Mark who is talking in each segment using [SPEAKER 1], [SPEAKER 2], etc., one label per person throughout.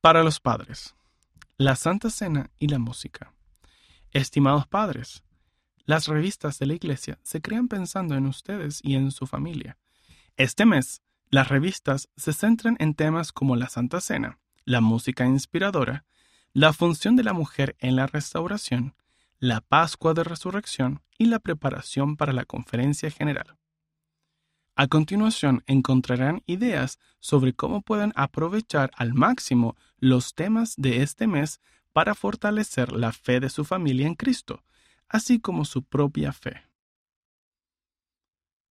[SPEAKER 1] Para los padres, la Santa Cena y la música. Estimados padres, las revistas de la Iglesia se crean pensando en ustedes y en su familia. Este mes, las revistas se centran en temas como la Santa Cena, la música inspiradora, la función de la mujer en la restauración, la Pascua de Resurrección y la preparación para la conferencia general. A continuación encontrarán ideas sobre cómo pueden aprovechar al máximo los temas de este mes para fortalecer la fe de su familia en Cristo, así como su propia fe.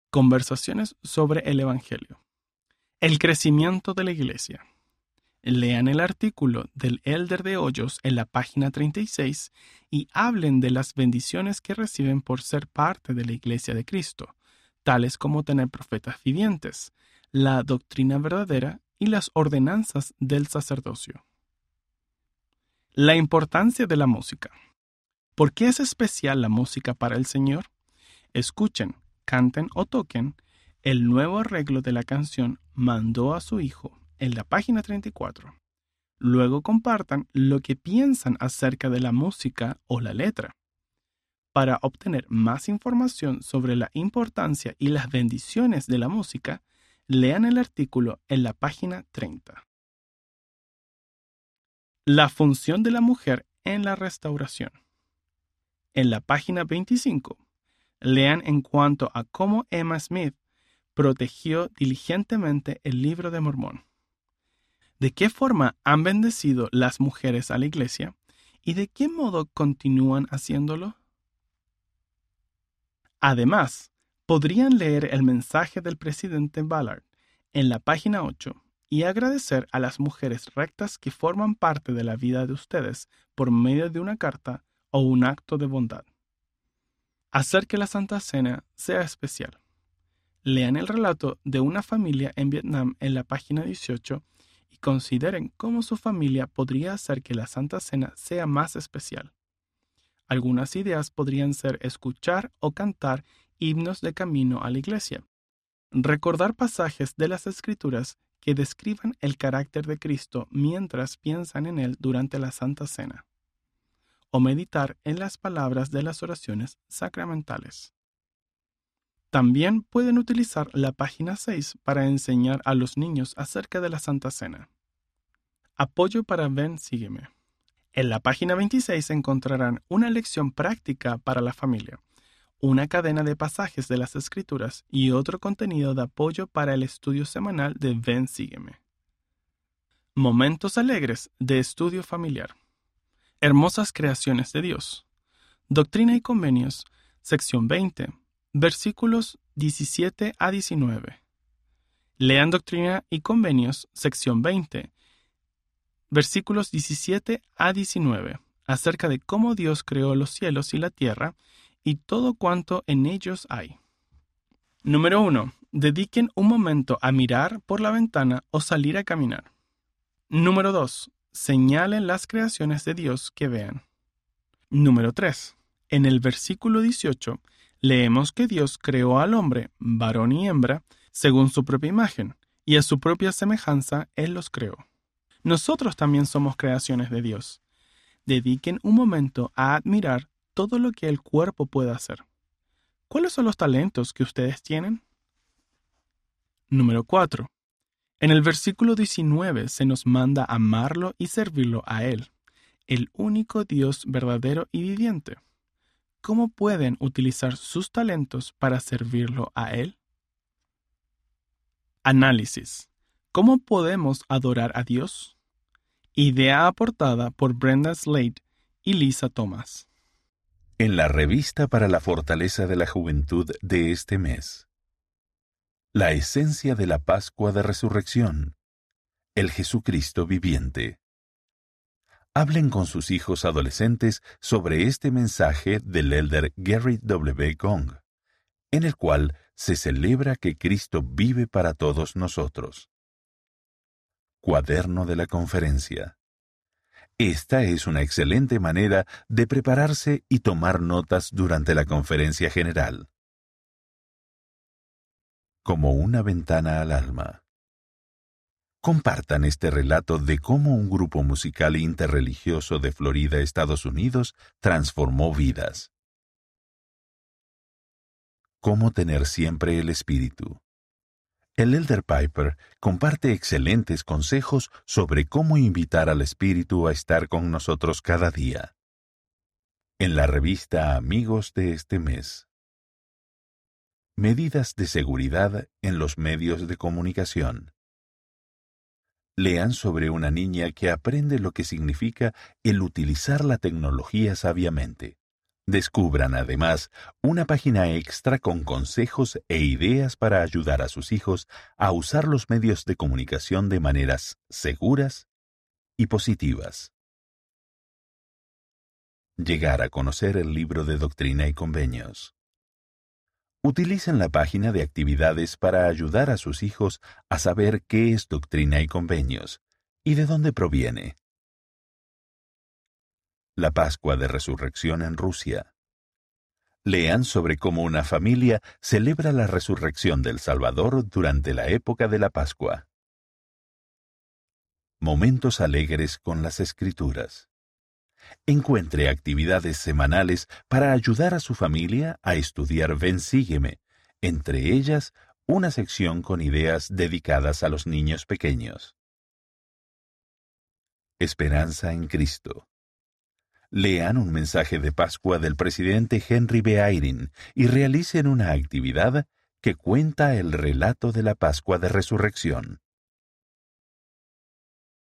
[SPEAKER 1] Conversaciones sobre el Evangelio. El crecimiento de la Iglesia. Lean el artículo del Elder de Hoyos en la página 36 y hablen de las bendiciones que reciben por ser parte de la Iglesia de Cristo, tales como tener profetas vivientes, la doctrina verdadera y las ordenanzas del sacerdocio. La importancia de la música. ¿Por qué es especial la música para el Señor? Escuchen, canten o toquen el nuevo arreglo de la canción Mandó a su Hijo en la página 34. Luego compartan lo que piensan acerca de la música o la letra. Para obtener más información sobre la importancia y las bendiciones de la música, lean el artículo en la página 30. La función de la mujer en la restauración. En la página 25, lean en cuanto a cómo Emma Smith protegió diligentemente el libro de Mormón. ¿De qué forma han bendecido las mujeres a la iglesia y de qué modo continúan haciéndolo? Además, podrían leer el mensaje del presidente Ballard en la página 8 y agradecer a las mujeres rectas que forman parte de la vida de ustedes por medio de una carta o un acto de bondad. Hacer que la Santa Cena sea especial. Lean el relato de una familia en Vietnam en la página 18 y consideren cómo su familia podría hacer que la Santa Cena sea más especial. Algunas ideas podrían ser escuchar o cantar himnos de camino a la iglesia, recordar pasajes de las escrituras que describan el carácter de Cristo mientras piensan en él durante la Santa Cena, o meditar en las palabras de las oraciones sacramentales. También pueden utilizar la página 6 para enseñar a los niños acerca de la Santa Cena. Apoyo para Ven Sígueme. En la página 26 encontrarán una lección práctica para la familia, una cadena de pasajes de las Escrituras y otro contenido de apoyo para el estudio semanal de Ven Sígueme. Momentos alegres de estudio familiar. Hermosas creaciones de Dios. Doctrina y Convenios, sección 20, versículos 17 a 19. Lean Doctrina y Convenios, sección 20, versículos 17 a 19, acerca de cómo Dios creó los cielos y la tierra y todo cuanto en ellos hay. Número 1. Dediquen un momento a mirar por la ventana o salir a caminar. Número 2. Señalen las creaciones de Dios que vean. Número 3. En el versículo 18 leemos que Dios creó al hombre, varón y hembra, según su propia imagen, y a su propia semejanza Él los creó. Nosotros también somos creaciones de Dios. Dediquen un momento a admirar todo lo que el cuerpo puede hacer. ¿Cuáles son los talentos que ustedes tienen? Número 4. En el versículo 19 se nos manda amarlo y servirlo a Él, el único Dios verdadero y viviente. ¿Cómo pueden utilizar sus talentos para servirlo a Él? Análisis. ¿Cómo podemos adorar a Dios? Idea aportada por Brenda Slade y Lisa Thomas.
[SPEAKER 2] En la revista para la fortaleza de la juventud de este mes. La esencia de la Pascua de Resurrección. El Jesucristo viviente. Hablen con sus hijos adolescentes sobre este mensaje del elder Gary W. Gong, en el cual se celebra que Cristo vive para todos nosotros. Cuaderno de la conferencia. Esta es una excelente manera de prepararse y tomar notas durante la conferencia general. Como una ventana al alma. Compartan este relato de cómo un grupo musical interreligioso de Florida, Estados Unidos, transformó vidas. Cómo tener siempre el espíritu. El Elder Piper comparte excelentes consejos sobre cómo invitar al espíritu a estar con nosotros cada día. En la revista Amigos de este mes. Medidas de seguridad en los medios de comunicación. Lean sobre una niña que aprende lo que significa el utilizar la tecnología sabiamente. Descubran además una página extra con consejos e ideas para ayudar a sus hijos a usar los medios de comunicación de maneras seguras y positivas. Llegar a conocer el libro de Doctrina y Convenios. Utilicen la página de actividades para ayudar a sus hijos a saber qué es Doctrina y Convenios y de dónde proviene la Pascua de Resurrección en Rusia. Lean sobre cómo una familia celebra la resurrección del Salvador durante la época de la Pascua. Momentos alegres con las Escrituras. Encuentre actividades semanales para ayudar a su familia a estudiar Ven Sígueme, entre ellas una sección con ideas dedicadas a los niños pequeños. Esperanza en Cristo lean un mensaje de Pascua del presidente Henry B. Eyring y realicen una actividad que cuenta el relato de la Pascua de Resurrección.